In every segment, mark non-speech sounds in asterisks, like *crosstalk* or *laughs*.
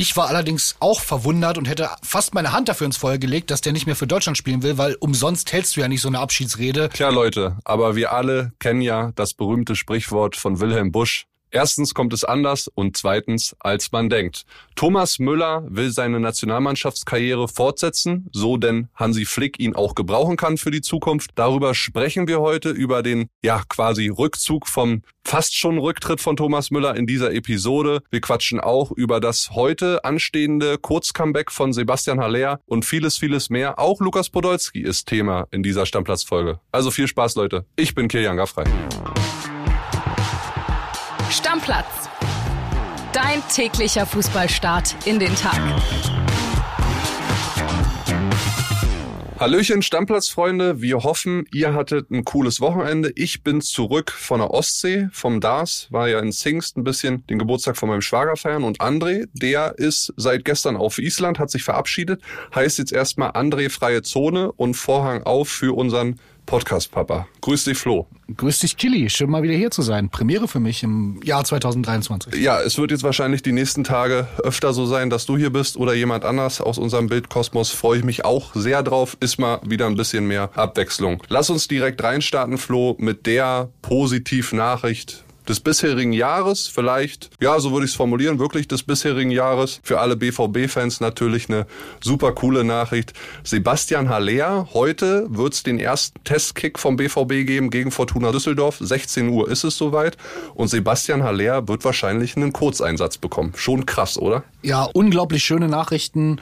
Ich war allerdings auch verwundert und hätte fast meine Hand dafür ins Feuer gelegt, dass der nicht mehr für Deutschland spielen will, weil umsonst hältst du ja nicht so eine Abschiedsrede. Tja, Leute, aber wir alle kennen ja das berühmte Sprichwort von Wilhelm Busch. Erstens kommt es anders und zweitens, als man denkt. Thomas Müller will seine Nationalmannschaftskarriere fortsetzen, so denn Hansi Flick ihn auch gebrauchen kann für die Zukunft. Darüber sprechen wir heute über den, ja, quasi Rückzug vom fast schon Rücktritt von Thomas Müller in dieser Episode. Wir quatschen auch über das heute anstehende Kurzcomeback von Sebastian Haller und vieles, vieles mehr. Auch Lukas Podolski ist Thema in dieser Stammplatzfolge. Also viel Spaß, Leute. Ich bin Kilian Gaffrey. Stammplatz. Dein täglicher Fußballstart in den Tag. Hallöchen Stammplatzfreunde, wir hoffen, ihr hattet ein cooles Wochenende. Ich bin zurück von der Ostsee, vom DARS, war ja in Zingst ein bisschen den Geburtstag von meinem Schwager feiern und André, der ist seit gestern auf Island, hat sich verabschiedet, heißt jetzt erstmal André freie Zone und Vorhang auf für unseren Podcast-Papa. Grüß dich, Flo. Grüß dich, Kili. Schön mal wieder hier zu sein. Premiere für mich im Jahr 2023. Ja, es wird jetzt wahrscheinlich die nächsten Tage öfter so sein, dass du hier bist oder jemand anders aus unserem Bildkosmos. Freue ich mich auch sehr drauf. Ist mal wieder ein bisschen mehr Abwechslung. Lass uns direkt reinstarten, Flo, mit der Positiv-Nachricht des bisherigen Jahres, vielleicht, ja, so würde ich es formulieren, wirklich des bisherigen Jahres. Für alle BVB-Fans natürlich eine super coole Nachricht. Sebastian Haller, heute wird es den ersten Testkick vom BVB geben gegen Fortuna Düsseldorf. 16 Uhr ist es soweit. Und Sebastian Haller wird wahrscheinlich einen Kurzeinsatz bekommen. Schon krass, oder? Ja, unglaublich schöne Nachrichten.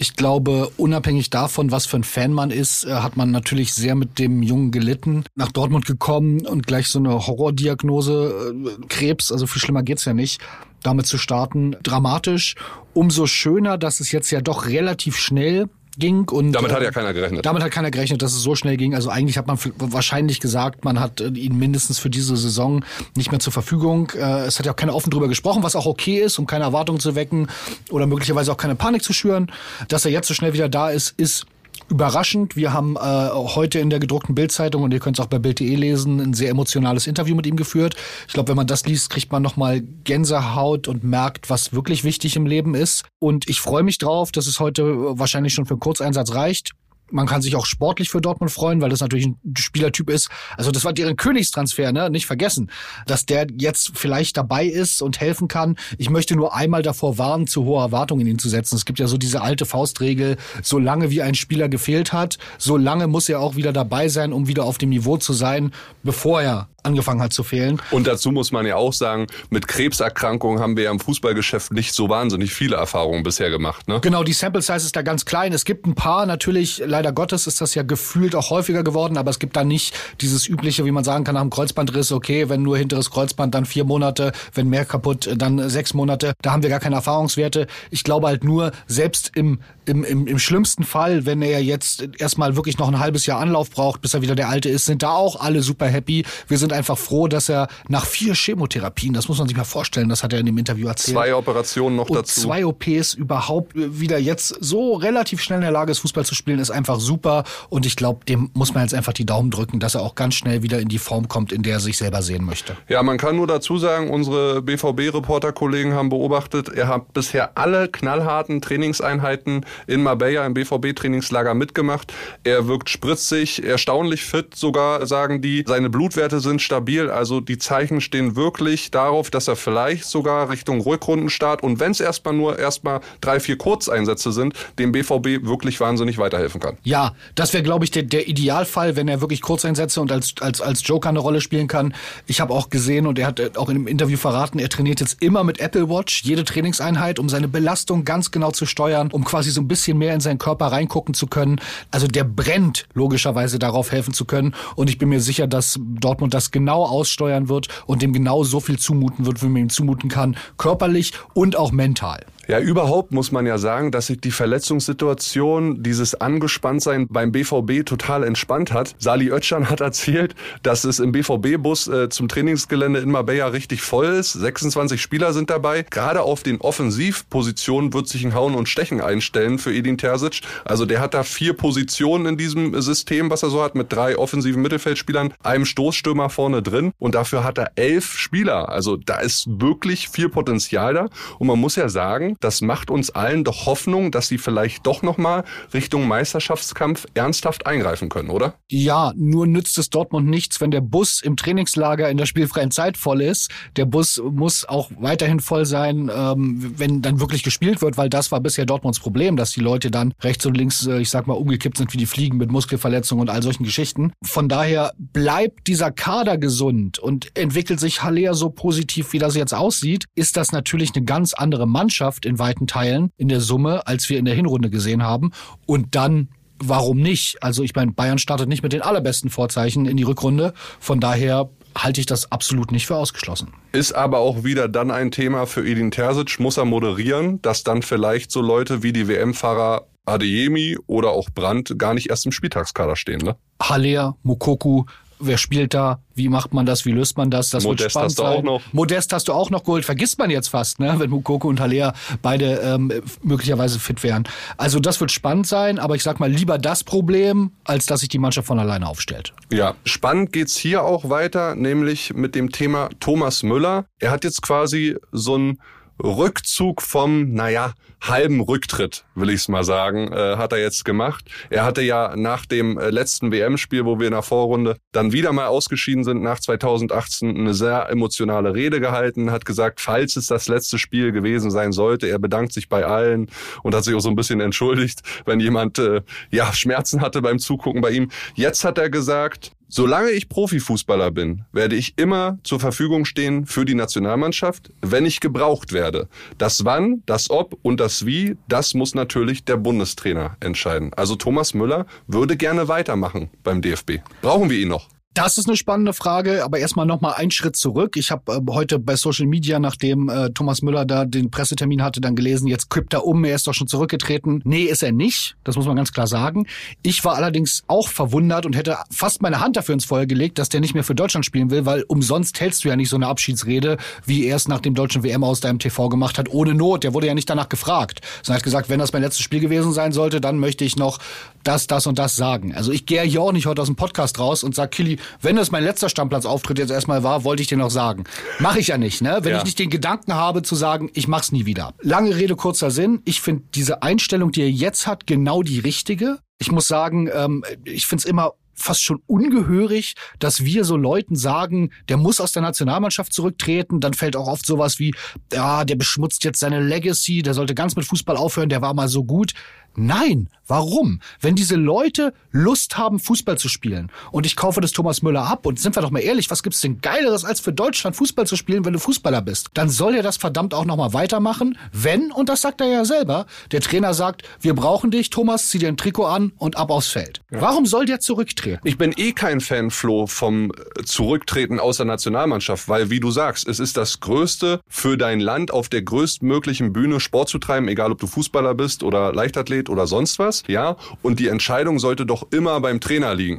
Ich glaube, unabhängig davon, was für ein Fan man ist, äh, hat man natürlich sehr mit dem Jungen gelitten. Nach Dortmund gekommen und gleich so eine Horrordiagnose, äh, Krebs, also viel schlimmer geht's ja nicht. Damit zu starten, dramatisch. Umso schöner, dass es jetzt ja doch relativ schnell ging. Und, damit hat ja keiner gerechnet. Damit hat keiner gerechnet, dass es so schnell ging. Also eigentlich hat man wahrscheinlich gesagt, man hat äh, ihn mindestens für diese Saison nicht mehr zur Verfügung. Äh, es hat ja auch keiner offen drüber gesprochen, was auch okay ist, um keine Erwartungen zu wecken oder möglicherweise auch keine Panik zu schüren. Dass er jetzt so schnell wieder da ist, ist überraschend. Wir haben äh, heute in der gedruckten Bildzeitung und ihr könnt es auch bei Bild.de lesen, ein sehr emotionales Interview mit ihm geführt. Ich glaube, wenn man das liest, kriegt man nochmal Gänsehaut und merkt, was wirklich wichtig im Leben ist. Und ich freue mich drauf, dass es heute wahrscheinlich schon für einen Kurzeinsatz reicht. Man kann sich auch sportlich für Dortmund freuen, weil das natürlich ein Spielertyp ist. Also das war deren Königstransfer, ne? Nicht vergessen, dass der jetzt vielleicht dabei ist und helfen kann. Ich möchte nur einmal davor warnen, zu hohe Erwartungen in ihn zu setzen. Es gibt ja so diese alte Faustregel, solange wie ein Spieler gefehlt hat, solange muss er auch wieder dabei sein, um wieder auf dem Niveau zu sein, bevor er angefangen hat zu fehlen. Und dazu muss man ja auch sagen, mit Krebserkrankungen haben wir ja im Fußballgeschäft nicht so wahnsinnig viele Erfahrungen bisher gemacht. Ne? Genau, die Sample Size ist da ganz klein. Es gibt ein paar, natürlich, leider Gottes ist das ja gefühlt auch häufiger geworden, aber es gibt da nicht dieses übliche, wie man sagen kann, nach dem Kreuzbandriss, okay, wenn nur hinteres Kreuzband, dann vier Monate, wenn mehr kaputt, dann sechs Monate. Da haben wir gar keine Erfahrungswerte. Ich glaube halt nur, selbst im, im, im, im schlimmsten Fall, wenn er jetzt erstmal wirklich noch ein halbes Jahr Anlauf braucht, bis er wieder der Alte ist, sind da auch alle super happy. Wir sind einfach froh, dass er nach vier Chemotherapien, das muss man sich mal vorstellen, das hat er in dem Interview erzählt. Zwei Operationen noch und dazu. Zwei OPs überhaupt wieder jetzt so relativ schnell in der Lage ist, Fußball zu spielen, ist einfach super. Und ich glaube, dem muss man jetzt einfach die Daumen drücken, dass er auch ganz schnell wieder in die Form kommt, in der er sich selber sehen möchte. Ja, man kann nur dazu sagen, unsere BVB-Reporter-Kollegen haben beobachtet, er hat bisher alle knallharten Trainingseinheiten in Marbella im BVB-Trainingslager mitgemacht. Er wirkt spritzig, erstaunlich fit sogar, sagen die. Seine Blutwerte sind stabil. Also die Zeichen stehen wirklich darauf, dass er vielleicht sogar Richtung Rückrundenstart und wenn es erstmal nur erstmal drei, vier Kurzeinsätze sind, dem BVB wirklich wahnsinnig weiterhelfen kann. Ja, das wäre, glaube ich, der, der Idealfall, wenn er wirklich Kurzeinsätze und als, als, als Joker eine Rolle spielen kann. Ich habe auch gesehen und er hat äh, auch in einem Interview verraten, er trainiert jetzt immer mit Apple Watch, jede Trainingseinheit, um seine Belastung ganz genau zu steuern, um quasi so ein bisschen mehr in seinen Körper reingucken zu können. Also der brennt logischerweise darauf helfen zu können und ich bin mir sicher, dass Dortmund das genau aussteuern wird und dem genau so viel zumuten wird, wie man ihm zumuten kann, körperlich und auch mental. Ja, überhaupt muss man ja sagen, dass sich die Verletzungssituation, dieses Angespanntsein beim BVB total entspannt hat. Sali Oetschan hat erzählt, dass es im BVB-Bus äh, zum Trainingsgelände in Marbella richtig voll ist. 26 Spieler sind dabei. Gerade auf den Offensivpositionen wird sich ein Hauen und Stechen einstellen für Edin Terzic. Also der hat da vier Positionen in diesem System, was er so hat, mit drei offensiven Mittelfeldspielern, einem Stoßstürmer vorne drin und dafür hat er elf Spieler. Also da ist wirklich viel Potenzial da. Und man muss ja sagen, das macht uns allen doch Hoffnung, dass sie vielleicht doch nochmal Richtung Meisterschaftskampf ernsthaft eingreifen können, oder? Ja, nur nützt es Dortmund nichts, wenn der Bus im Trainingslager in der spielfreien Zeit voll ist. Der Bus muss auch weiterhin voll sein, ähm, wenn dann wirklich gespielt wird, weil das war bisher Dortmunds Problem, dass die Leute dann rechts und links, äh, ich sag mal, umgekippt sind wie die Fliegen mit Muskelverletzungen und all solchen Geschichten. Von daher bleibt dieser Kader gesund und entwickelt sich Haller so positiv, wie das jetzt aussieht, ist das natürlich eine ganz andere Mannschaft in weiten Teilen in der Summe, als wir in der Hinrunde gesehen haben. Und dann warum nicht? Also ich meine, Bayern startet nicht mit den allerbesten Vorzeichen in die Rückrunde. Von daher halte ich das absolut nicht für ausgeschlossen. Ist aber auch wieder dann ein Thema für Edin Terzic, muss er moderieren, dass dann vielleicht so Leute wie die WM-Fahrer Adeyemi oder auch Brandt gar nicht erst im Spieltagskader stehen, ne? Haller, Mukoku, wer spielt da, wie macht man das, wie löst man das, das Modest wird spannend hast du sein. auch noch. Modest hast du auch noch geholt, vergisst man jetzt fast, ne, wenn Mukoko und Haller beide ähm, möglicherweise fit wären. Also das wird spannend sein, aber ich sag mal lieber das Problem, als dass sich die Mannschaft von alleine aufstellt. Ja, spannend geht's hier auch weiter, nämlich mit dem Thema Thomas Müller. Er hat jetzt quasi so ein Rückzug vom, naja, halben Rücktritt, will ich es mal sagen, äh, hat er jetzt gemacht. Er hatte ja nach dem äh, letzten WM-Spiel, wo wir in der Vorrunde dann wieder mal ausgeschieden sind, nach 2018 eine sehr emotionale Rede gehalten, hat gesagt, falls es das letzte Spiel gewesen sein sollte, er bedankt sich bei allen und hat sich auch so ein bisschen entschuldigt, wenn jemand äh, ja Schmerzen hatte beim Zugucken bei ihm. Jetzt hat er gesagt, Solange ich Profifußballer bin, werde ich immer zur Verfügung stehen für die Nationalmannschaft, wenn ich gebraucht werde. Das Wann, das Ob und das Wie, das muss natürlich der Bundestrainer entscheiden. Also Thomas Müller würde gerne weitermachen beim DFB. Brauchen wir ihn noch? Das ist eine spannende Frage, aber erstmal noch mal einen Schritt zurück. Ich habe äh, heute bei Social Media, nachdem äh, Thomas Müller da den Pressetermin hatte, dann gelesen, jetzt kippt er um, er ist doch schon zurückgetreten. Nee, ist er nicht, das muss man ganz klar sagen. Ich war allerdings auch verwundert und hätte fast meine Hand dafür ins Feuer gelegt, dass der nicht mehr für Deutschland spielen will, weil umsonst hältst du ja nicht so eine Abschiedsrede, wie er es nach dem deutschen WM aus deinem TV gemacht hat, ohne Not. Der wurde ja nicht danach gefragt, sondern hat gesagt, wenn das mein letztes Spiel gewesen sein sollte, dann möchte ich noch das, das und das sagen. Also ich gehe hier auch nicht heute aus dem Podcast raus und sag, Killy, wenn das mein letzter Stammplatzauftritt jetzt erstmal war, wollte ich dir noch sagen. Mache ich ja nicht, ne? Wenn Ja. ich nicht den Gedanken habe zu sagen, ich mach's nie wieder. Lange Rede, kurzer Sinn. Ich finde diese Einstellung, die er jetzt hat, genau die richtige. Ich muss sagen, ähm, ich find's immer fast schon ungehörig, dass wir so Leuten sagen, der muss aus der Nationalmannschaft zurücktreten. Dann fällt auch oft sowas wie, ja, der beschmutzt jetzt seine Legacy, der sollte ganz mit Fußball aufhören, der war mal so gut. Nein, warum? Wenn diese Leute Lust haben, Fußball zu spielen und ich kaufe das Thomas Müller ab und sind wir doch mal ehrlich, was gibt's denn Geileres, als für Deutschland Fußball zu spielen, wenn du Fußballer bist? Dann soll er das verdammt auch nochmal weitermachen, wenn, und das sagt er ja selber, der Trainer sagt, wir brauchen dich, Thomas, zieh dir ein Trikot an und ab aufs Feld. Warum soll der zurücktreten? Ich bin eh kein Fan, Flo, vom äh, Zurücktreten aus der Nationalmannschaft, weil, wie du sagst, es ist das Größte für dein Land, auf der größtmöglichen Bühne Sport zu treiben, egal ob du Fußballer bist oder Leichtathlet oder sonst was, ja. Und die Entscheidung sollte doch immer beim Trainer liegen.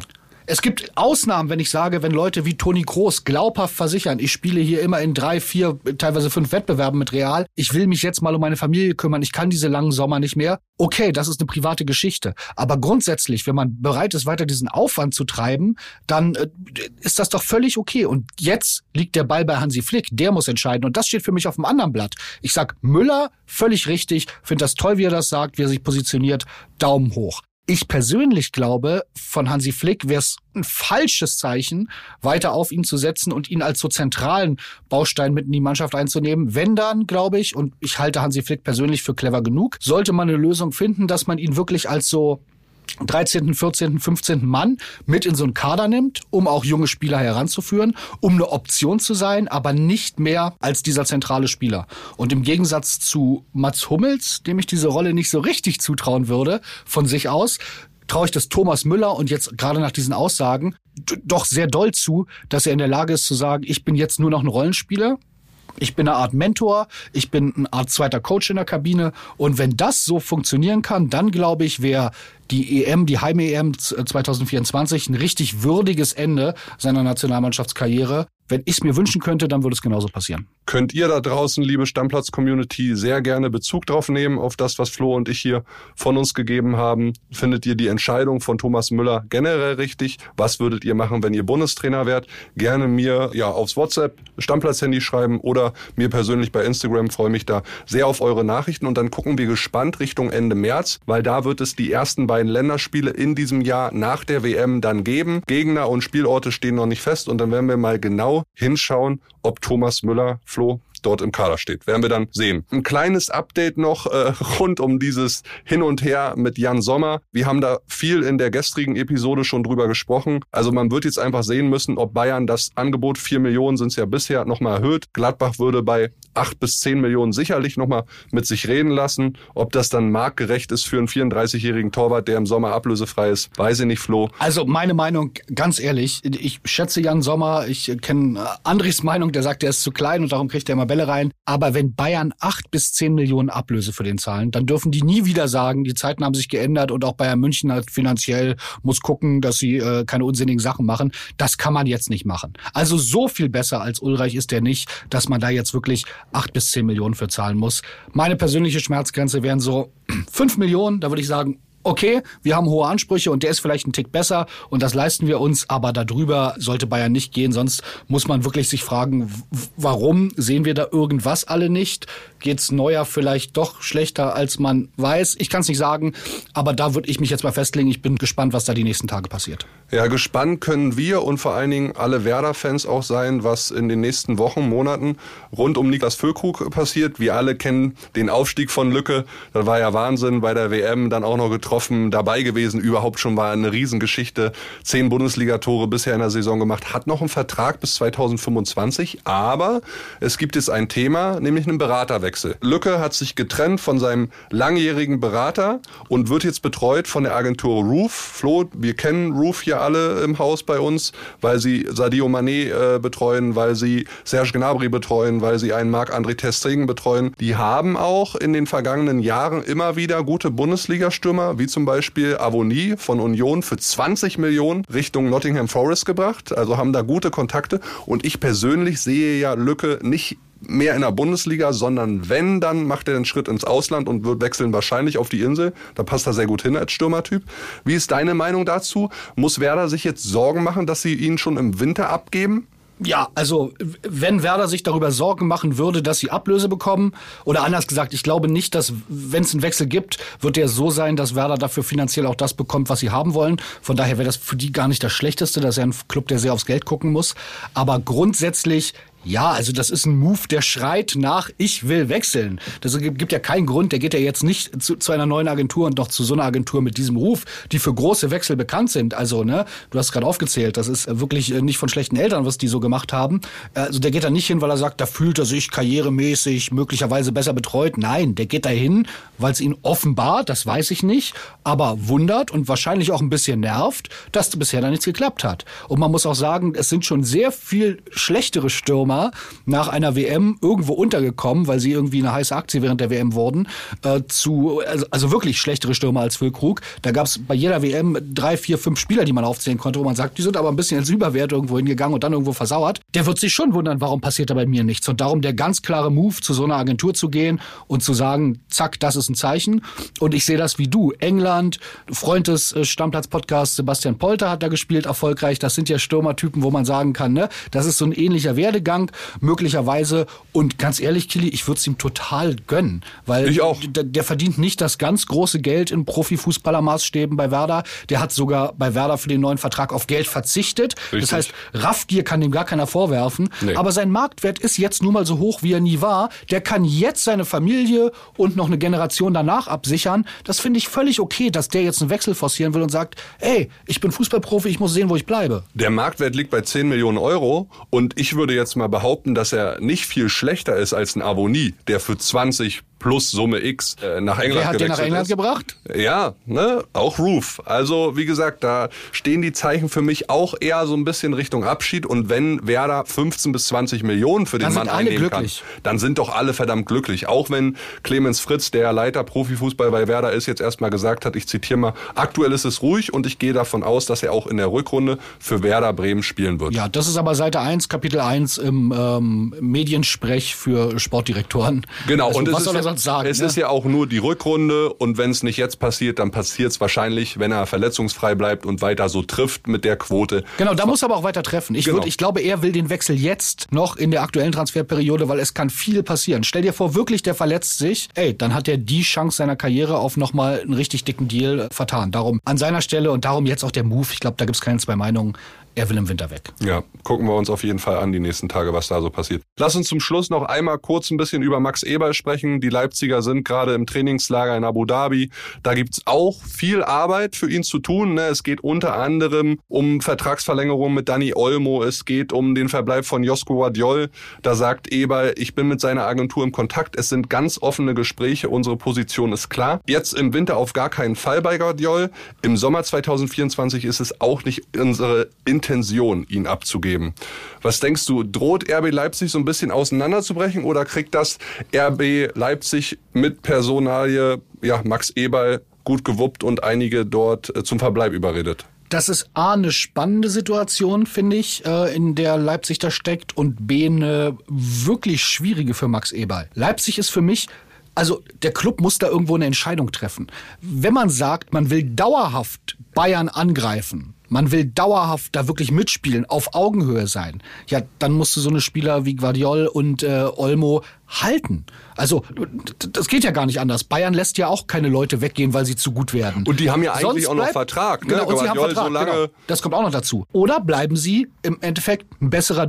Es gibt Ausnahmen, wenn ich sage, wenn Leute wie Toni Kroos glaubhaft versichern, ich spiele hier immer in drei, vier, teilweise fünf Wettbewerben mit Real, ich will mich jetzt mal um meine Familie kümmern, ich kann diese langen Sommer nicht mehr. Okay, das ist eine private Geschichte. Aber grundsätzlich, wenn man bereit ist, weiter diesen Aufwand zu treiben, dann äh, ist das doch völlig okay. Und jetzt liegt der Ball bei Hansi Flick, der muss entscheiden. Und das steht für mich auf dem anderen Blatt. Ich sag Müller, völlig richtig, finde das toll, wie er das sagt, wie er sich positioniert, Daumen hoch. Ich persönlich glaube, von Hansi Flick wäre es ein falsches Zeichen, weiter auf ihn zu setzen und ihn als so zentralen Baustein mit in die Mannschaft einzunehmen. Wenn dann, glaube ich, und ich halte Hansi Flick persönlich für clever genug, sollte man eine Lösung finden, dass man ihn wirklich als so 13., 14., 15. Mann mit in so einen Kader nimmt, um auch junge Spieler heranzuführen, um eine Option zu sein, aber nicht mehr als dieser zentrale Spieler. Und im Gegensatz zu Mats Hummels, dem ich diese Rolle nicht so richtig zutrauen würde, von sich aus, traue ich das Thomas Müller und jetzt gerade nach diesen Aussagen doch sehr doll zu, dass er in der Lage ist zu sagen, ich bin jetzt nur noch ein Rollenspieler, ich bin eine Art Mentor, ich bin eine Art zweiter Coach in der Kabine. Und wenn das so funktionieren kann, dann glaube ich, wäre die EM, die Heim-EM 2024 ein richtig würdiges Ende seiner Nationalmannschaftskarriere. Wenn ich es mir wünschen könnte, dann würde es genauso passieren. könnt ihr da draußen, liebe Stammplatz-Community, sehr gerne Bezug drauf nehmen auf das, was Flo und ich hier von uns gegeben haben. Findet ihr die Entscheidung von Thomas Müller generell richtig? Was würdet ihr machen, wenn ihr Bundestrainer wärt? Gerne mir ja aufs WhatsApp Stammplatz-Handy schreiben oder mir persönlich bei Instagram. Freue mich da sehr auf eure Nachrichten und dann gucken wir gespannt Richtung Ende März, weil da wird es die ersten beiden Länderspiele in diesem Jahr nach der WM dann geben. Gegner und Spielorte stehen noch nicht fest und dann werden wir mal genau hinschauen, ob Thomas Müller, Flo, dort im Kader steht. Werden wir dann sehen. Ein kleines Update noch äh, *laughs* rund um dieses Hin und Her mit Jan Sommer. Wir haben da viel in der gestrigen Episode schon drüber gesprochen. Also man wird jetzt einfach sehen müssen, ob Bayern das Angebot, vier Millionen sind es ja bisher, nochmal erhöht. Gladbach würde bei acht bis zehn Millionen sicherlich nochmal mit sich reden lassen. Ob das dann marktgerecht ist für einen 34-jährigen Torwart, der im Sommer ablösefrei ist, weiß ich nicht, Flo. Also meine Meinung, ganz ehrlich, ich schätze Jan Sommer, ich kenne Andrichs Meinung, der sagt, er ist zu klein und darum kriegt er immer Bälle rein. Aber wenn Bayern acht bis zehn Millionen Ablöse für den zahlen, dann dürfen die nie wieder sagen, die Zeiten haben sich geändert und auch Bayern München halt finanziell muss gucken, dass sie äh, keine unsinnigen Sachen machen. Das kann man jetzt nicht machen. Also so viel besser als Ulreich ist der nicht, dass man da jetzt wirklich acht bis zehn Millionen für zahlen muss. Meine persönliche Schmerzgrenze wären so *clears throat* fünf Millionen. Da würde ich sagen, okay, wir haben hohe Ansprüche und der ist vielleicht ein Tick besser und das leisten wir uns, aber darüber sollte Bayern nicht gehen, sonst muss man wirklich sich fragen, warum sehen wir da irgendwas alle nicht? Geht's Neuer vielleicht doch schlechter, als man weiß? Ich kann es nicht sagen, aber da würde ich mich jetzt mal festlegen. Ich bin gespannt, was da die nächsten Tage passiert. Ja, gespannt können wir und vor allen Dingen alle Werder-Fans auch sein, was in den nächsten Wochen, Monaten rund um Niklas Füllkrug passiert. Wir alle kennen den Aufstieg von Lücke. Das war ja Wahnsinn bei der WM, dann auch noch getroffen, dabei gewesen. Überhaupt schon war eine Riesengeschichte. Zehn Bundesligatore bisher in der Saison gemacht. Hat noch einen Vertrag bis 2025. Aber es gibt jetzt ein Thema, nämlich einen Beraterwechsel. Lücke hat sich getrennt von seinem langjährigen Berater und wird jetzt betreut von der Agentur Roof. Flo, wir kennen Roof hier alle im Haus bei uns, weil sie Sadio Mané äh, betreuen, weil sie Serge Gnabry betreuen, weil sie einen Marc-André Testegen betreuen. Die haben auch in den vergangenen Jahren immer wieder gute Bundesliga-Stürmer, wie zum Beispiel Avoni von Union für 20 Millionen Richtung Nottingham Forest gebracht. Also haben da gute Kontakte. Und ich persönlich sehe ja Lücke nicht mehr in der Bundesliga, sondern wenn, dann macht er den Schritt ins Ausland und wird wechseln wahrscheinlich auf die Insel. Da passt er sehr gut hin als Stürmertyp. Wie ist deine Meinung dazu? Muss Werder sich jetzt Sorgen machen, dass sie ihn schon im Winter abgeben? Ja, also wenn Werder sich darüber Sorgen machen würde, dass sie Ablöse bekommen, oder anders gesagt, ich glaube nicht, dass wenn es einen Wechsel gibt, wird der so sein, dass Werder dafür finanziell auch das bekommt, was sie haben wollen. Von daher wäre das für die gar nicht das Schlechteste. Das ist ja ein Club, der sehr aufs Geld gucken muss. Aber grundsätzlich ja, also das ist ein Move, der schreit nach, ich will wechseln. Das gibt ja keinen Grund, der geht ja jetzt nicht zu, zu einer neuen Agentur und doch zu so einer Agentur mit diesem Ruf, die für große Wechsel bekannt sind. Also, ne, du hast gerade aufgezählt, das ist wirklich äh, nicht von schlechten Eltern, was die so gemacht haben. Also der geht da nicht hin, weil er sagt, da fühlt er sich karrieremäßig möglicherweise besser betreut. Nein, der geht da hin, weil es ihn offenbart, das weiß ich nicht, aber wundert und wahrscheinlich auch ein bisschen nervt, dass bisher da nichts geklappt hat. Und man muss auch sagen, es sind schon sehr viel schlechtere Stürmer Stürmer nach einer WM irgendwo untergekommen, weil sie irgendwie eine heiße Aktie während der WM wurden, äh, zu, also, also wirklich schlechtere Stürmer als Füllkrug. Da gab es bei jeder WM drei, vier, fünf Spieler, die man aufzählen konnte, wo man sagt, die sind aber ein bisschen als Überwert irgendwo hingegangen und dann irgendwo versauert. Der wird sich schon wundern, warum passiert da bei mir nichts. Und darum der ganz klare Move, zu so einer Agentur zu gehen und zu sagen, zack, das ist ein Zeichen. Und ich sehe das wie du. England, Freund des äh, Stammplatz-Podcasts Sebastian Polter hat da gespielt, erfolgreich. Das sind ja Stürmertypen, wo man sagen kann, ne, das ist so ein ähnlicher Werdegang. Bank möglicherweise. Und ganz ehrlich, Kili, ich würde es ihm total gönnen, weil ich auch. Der, der verdient nicht das ganz große Geld in Profifußballermaßstäben bei Werder. Der hat sogar bei Werder für den neuen Vertrag auf Geld verzichtet. Richtig. Das heißt, Raffgier kann dem gar keiner vorwerfen. Nee. Aber sein Marktwert ist jetzt nun mal so hoch, wie er nie war. Der kann jetzt seine Familie und noch eine Generation danach absichern. Das finde ich völlig okay, dass der jetzt einen Wechsel forcieren will und sagt, ey, ich bin Fußballprofi, ich muss sehen, wo ich bleibe. Der Marktwert liegt bei 10 Millionen Euro und ich würde jetzt mal behaupten, dass er nicht viel schlechter ist als ein Avonie, der für 20 plus Summe X äh, nach England Wer hat den nach England ist. gebracht? Ja, ne, auch Roof. Also wie gesagt, da stehen die Zeichen für mich auch eher so ein bisschen Richtung Abschied. Und wenn Werder 15 bis 20 Millionen für den Dann Mann sind alle einnehmen glücklich. kann, dann sind doch alle verdammt glücklich. Auch wenn Clemens Fritz, der Leiter Profifußball bei Werder ist, jetzt erstmal gesagt hat, ich zitiere mal, aktuell ist es ruhig und ich gehe davon aus, dass er auch in der Rückrunde für Werder Bremen spielen wird. Ja, das ist aber Seite 1, Kapitel 1 im ähm, Mediensprech für Sportdirektoren. Genau, also, und was ist, soll er sonst sagen? es ne? ist ja auch nur die Rückrunde und wenn es nicht jetzt passiert, dann passiert es wahrscheinlich, wenn er verletzungsfrei bleibt und weiter so trifft mit der Quote. Genau, da muss er aber auch weiter treffen. Ich, Genau. würd, ich glaube, er will den Wechsel jetzt noch in der aktuellen Transferperiode, weil es kann viel passieren. Stell dir vor, wirklich, der verletzt sich. Ey, dann hat er die Chance seiner Karriere auf nochmal einen richtig dicken Deal äh, vertan. Darum an seiner Stelle und darum jetzt auch der Move. Ich glaube, da gibt's keine zwei Meinungen. Er will im Winter weg. Ja, gucken wir uns auf jeden Fall an die nächsten Tage, was da so passiert. Lass uns zum Schluss noch einmal kurz ein bisschen über Max Eberl sprechen. Die Leipziger sind gerade im Trainingslager in Abu Dhabi. Da gibt's auch viel Arbeit für ihn zu tun. ne? Es geht unter anderem um Vertragsverlängerung mit Dani Olmo. Es geht um den Verbleib von Josko Guardiol. Da sagt Eberl, ich bin mit seiner Agentur im Kontakt. Es sind ganz offene Gespräche. Unsere Position ist klar. Jetzt im Winter auf gar keinen Fall bei Guardiol. Im Sommer 2024 ist es auch nicht unsere Intention, ihn abzugeben. Was denkst du, droht RB Leipzig so ein bisschen auseinanderzubrechen oder kriegt das RB Leipzig mit Personalie, ja, Max Eberl gut gewuppt und einige dort äh, zum Verbleib überredet? Das ist A, eine spannende Situation, finde ich, äh, in der Leipzig da steckt und B, eine wirklich schwierige für Max Eberl. Leipzig ist für mich also der Club muss da irgendwo eine Entscheidung treffen. Wenn man sagt, man will dauerhaft Bayern angreifen, man will dauerhaft da wirklich mitspielen, auf Augenhöhe sein, ja, dann musst du so eine Spieler wie Guardiol und äh, Olmo halten. Also das geht ja gar nicht anders. Bayern lässt ja auch keine Leute weggehen, weil sie zu gut werden. Und die haben ja eigentlich Sonst auch noch bleibt- Vertrag, ne? Genau, und sie haben Vertrag, so lange- genau. Das kommt auch noch dazu. Oder bleiben sie im Endeffekt ein besserer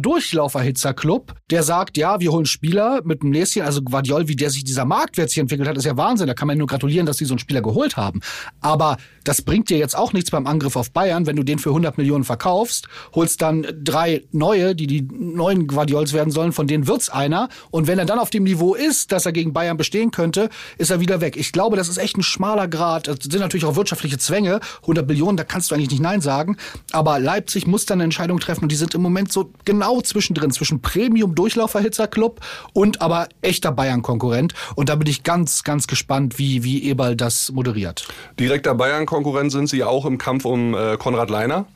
Durchlauferhitzer-Club, der sagt, ja, wir holen Spieler mit einem Näschen, also Guardiol, wie der sich dieser Marktwert sich entwickelt hat, ist ja Wahnsinn. Da kann man nur gratulieren, dass sie so einen Spieler geholt haben. Aber das bringt dir jetzt auch nichts beim Angriff auf Bayern, wenn du den für 100 Millionen verkaufst, holst dann drei neue, die die neuen Guardiols werden sollen, von denen wird's einer. Und wenn er dann auf dem Niveau ist, dass er gegen Bayern bestehen könnte, ist er wieder weg. Ich glaube, das ist echt ein schmaler Grad. Das sind natürlich auch wirtschaftliche Zwänge. 100 Millionen, da kannst du eigentlich nicht Nein sagen. Aber Leipzig muss dann eine Entscheidung treffen und die sind im Moment so genau zwischendrin, zwischen Premium-Durchlauferhitzer-Club und aber echter Bayern-Konkurrent. Und da bin ich ganz, ganz gespannt, wie, wie Eberl das moderiert. Direkter Bayern-Konkurrent sind sie auch im Kampf um äh, Konrad Leiner.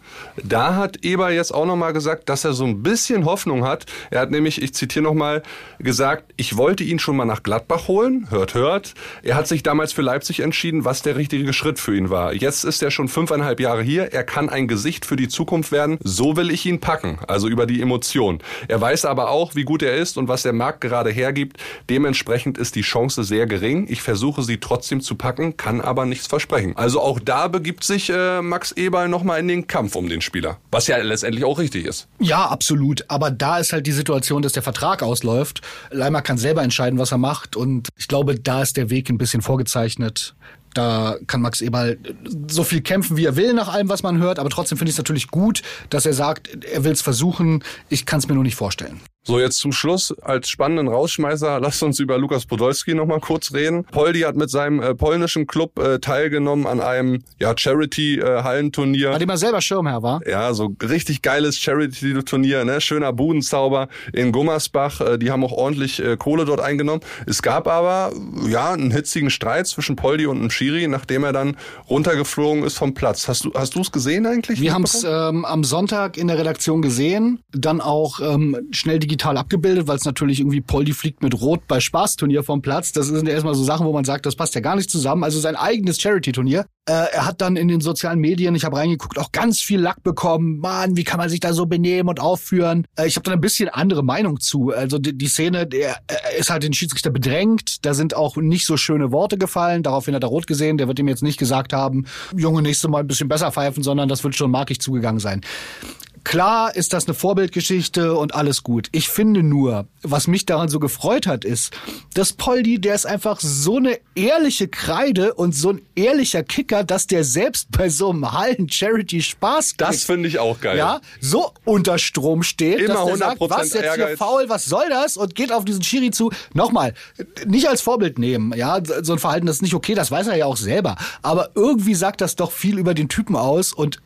Da hat Eber jetzt auch nochmal gesagt, dass er so ein bisschen Hoffnung hat. Er hat nämlich, ich zitiere nochmal, gesagt, ich wollte ihn schon mal nach Gladbach holen. Hört, hört. Er hat sich damals für Leipzig entschieden, was der richtige Schritt für ihn war. Jetzt ist er schon fünfeinhalb Jahre hier. Er kann ein Gesicht für die Zukunft werden. So will ich ihn packen. Also über die Emotion. Er weiß aber auch, wie gut er ist und was der Markt gerade hergibt. Dementsprechend ist die Chance sehr gering. Ich versuche sie trotzdem zu packen, kann aber nichts versprechen. Also auch da begibt sich äh, Max Eberl nochmal in den Kampf um den Spieler. Was ja letztendlich auch richtig ist. Ja, absolut. Aber da ist halt die Situation, dass der Vertrag ausläuft. Leimer kann selber entscheiden, was er macht. Und ich glaube, da ist der Weg ein bisschen vorgezeichnet. Da kann Max Eberl so viel kämpfen, wie er will, nach allem, was man hört. Aber trotzdem finde ich es natürlich gut, dass er sagt, er will es versuchen. Ich kann es mir nur nicht vorstellen. So, jetzt zum Schluss als spannenden Rausschmeißer, *laughs* lasst uns über Lukas Podolski noch mal kurz reden. Poldi hat mit seinem äh, polnischen Club äh, teilgenommen an einem ja, Charity-Hallenturnier. Bei dem er selber Schirmherr war. Ja, so richtig geiles Charity-Turnier, ne? Schöner Budenzauber in Gummersbach. Äh, Die haben auch ordentlich äh, Kohle dort eingenommen. Es gab aber, ja, einen hitzigen Streit zwischen Poldi und einem Schiri, nachdem er dann runtergeflogen ist vom Platz. Hast du hast du's gesehen eigentlich? Wir haben es ähm, am Sonntag in der Redaktion gesehen, dann auch ähm, schnell digital abgebildet, weil es natürlich irgendwie Poldi fliegt mit Rot bei Spaßturnier vom Platz. Das sind ja erstmal so Sachen, wo man sagt, das passt ja gar nicht zusammen. Also sein eigenes Charity-Turnier. Äh, er hat dann in den sozialen Medien, ich habe reingeguckt, auch ganz viel Lack bekommen. Mann, wie kann man sich da so benehmen und aufführen? Äh, ich habe da ein bisschen andere Meinung zu. Also die, die Szene, der äh, ist halt den Schiedsrichter bedrängt. Da sind auch nicht so schöne Worte gefallen. Daraufhin hat er rot gesehen. Der wird ihm jetzt nicht gesagt haben, Junge, nächstes Mal ein bisschen besser pfeifen, sondern das wird schon markig zugegangen sein. Klar ist das eine Vorbildgeschichte und alles gut. Ich finde nur, was mich daran so gefreut hat, ist, dass Poldi, der ist einfach so eine ehrliche Kreide und so ein ehrlicher Kicker, dass der selbst bei so einem Hallen-Charity-Spaß Das finde ich auch geil. ja, so unter Strom steht, Immer dass der sagt, 100% was jetzt hier Ehrgeiz. faul, was soll das? Und geht auf diesen Schiri zu. Nochmal, nicht als Vorbild nehmen, ja, so ein Verhalten, das ist nicht okay, das weiß er ja auch selber. Aber irgendwie sagt das doch viel über den Typen aus und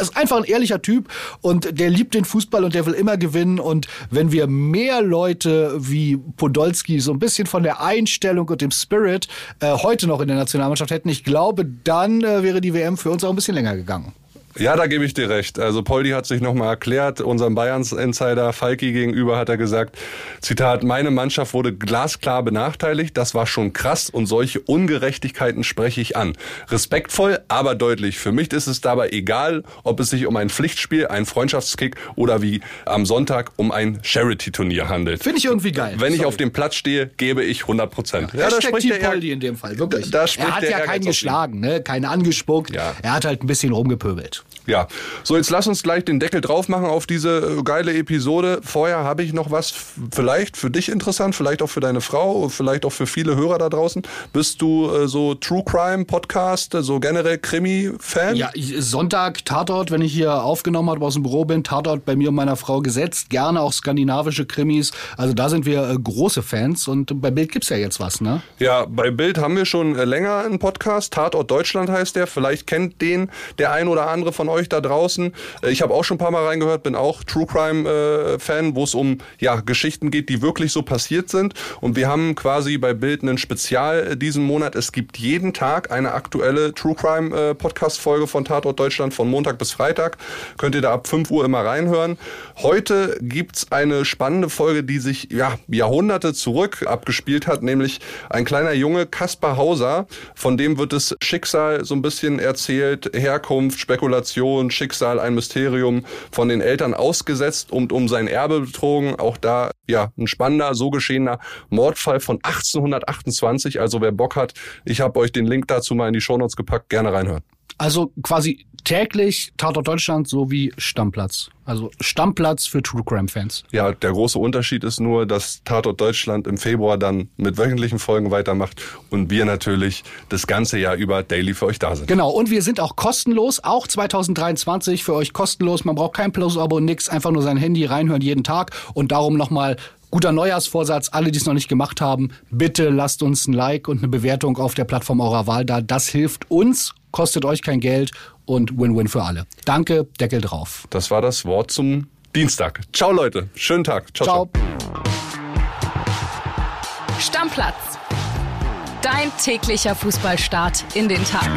ist einfach ein ehrlicher Typ und der liebt den Fußball und der will immer gewinnen und wenn wir mehr Leute wie Podolski so ein bisschen von der Einstellung und dem Spirit äh, heute noch in der Nationalmannschaft hätten, ich glaube, dann äh, wäre die WM für uns auch ein bisschen länger gegangen. Ja, da gebe ich dir recht. Also Poldi hat sich nochmal erklärt, unserem Bayerns-Insider Falki gegenüber hat er gesagt, Zitat, meine Mannschaft wurde glasklar benachteiligt, das war schon krass und solche Ungerechtigkeiten spreche ich an. Respektvoll, aber deutlich. Für mich ist es dabei egal, ob es sich um ein Pflichtspiel, ein Freundschaftskick oder wie am Sonntag um ein Charity-Turnier handelt. Finde ich irgendwie geil. Wenn ich Sorry. auf dem Platz stehe, gebe ich 100 Prozent. Ja, da spricht Team Poldi in dem Fall, wirklich. Da spricht er hat der ja keinen geschlagen, ne? keinen angespuckt. Ja. Er hat halt ein bisschen rumgepöbelt. Ja, so jetzt lass uns gleich den Deckel drauf machen auf diese äh, geile Episode. Vorher habe ich noch was vielleicht für dich interessant, vielleicht auch für deine Frau, vielleicht auch für viele Hörer da draußen. Bist du äh, so True Crime Podcast, äh, so generell Krimi-Fan? Ja, ich, Sonntag, Tatort, wenn ich hier aufgenommen habe, aus dem Büro bin, Tatort bei mir und meiner Frau gesetzt. Gerne auch skandinavische Krimis. Also da sind wir äh, große Fans und bei Bild gibt's ja jetzt was, ne? Ja, bei Bild haben wir schon äh, länger einen Podcast. Tatort Deutschland heißt der. Vielleicht kennt den der ein oder andere von euch da draußen. Äh, Ich habe auch schon ein paar Mal reingehört, bin auch True Crime äh, wo es um ja, Geschichten geht, die wirklich so passiert sind. Und wir haben quasi bei Bild einen Spezial äh, diesen Monat. Es gibt jeden Tag eine aktuelle True Crime äh, Podcast Folge von Tatort Deutschland von Montag bis Freitag. Könnt ihr da ab 5 Uhr immer reinhören. Heute gibt's eine spannende Folge, die sich ja Jahrhunderte zurück abgespielt hat, nämlich ein kleiner Junge, Kaspar Hauser, von dem wird das Schicksal so ein bisschen erzählt, Herkunft, Spekulation, Schicksal, ein Mysterium, von den Eltern ausgesetzt und um sein Erbe betrogen. Auch da ja ein spannender, so geschehener Mordfall von 1828. Also wer Bock hat, ich habe euch den Link dazu mal in die Shownotes gepackt, gerne reinhören. Also quasi täglich Tatort Deutschland sowie Stammplatz. Also Stammplatz für True Crime Fans. Ja, der große Unterschied ist nur, dass Tatort Deutschland im Februar dann mit wöchentlichen Folgen weitermacht und wir natürlich das ganze Jahr über daily für euch da sind. Genau, und wir sind auch kostenlos, auch 2023 für euch kostenlos. Man braucht kein Plus-Abo, nix, einfach nur sein Handy reinhören jeden Tag. Und darum nochmal guter Neujahrsvorsatz, alle, die es noch nicht gemacht haben, bitte lasst uns ein Like und eine Bewertung auf der Plattform eurer Wahl da. Das hilft uns, kostet euch kein Geld und Win-Win für alle. Danke, Deckel drauf. Das war das Wort zum Dienstag. Ciao Leute, schönen Tag. Ciao. ciao. Ciao. Stammplatz. Dein täglicher Fußballstart in den Tag.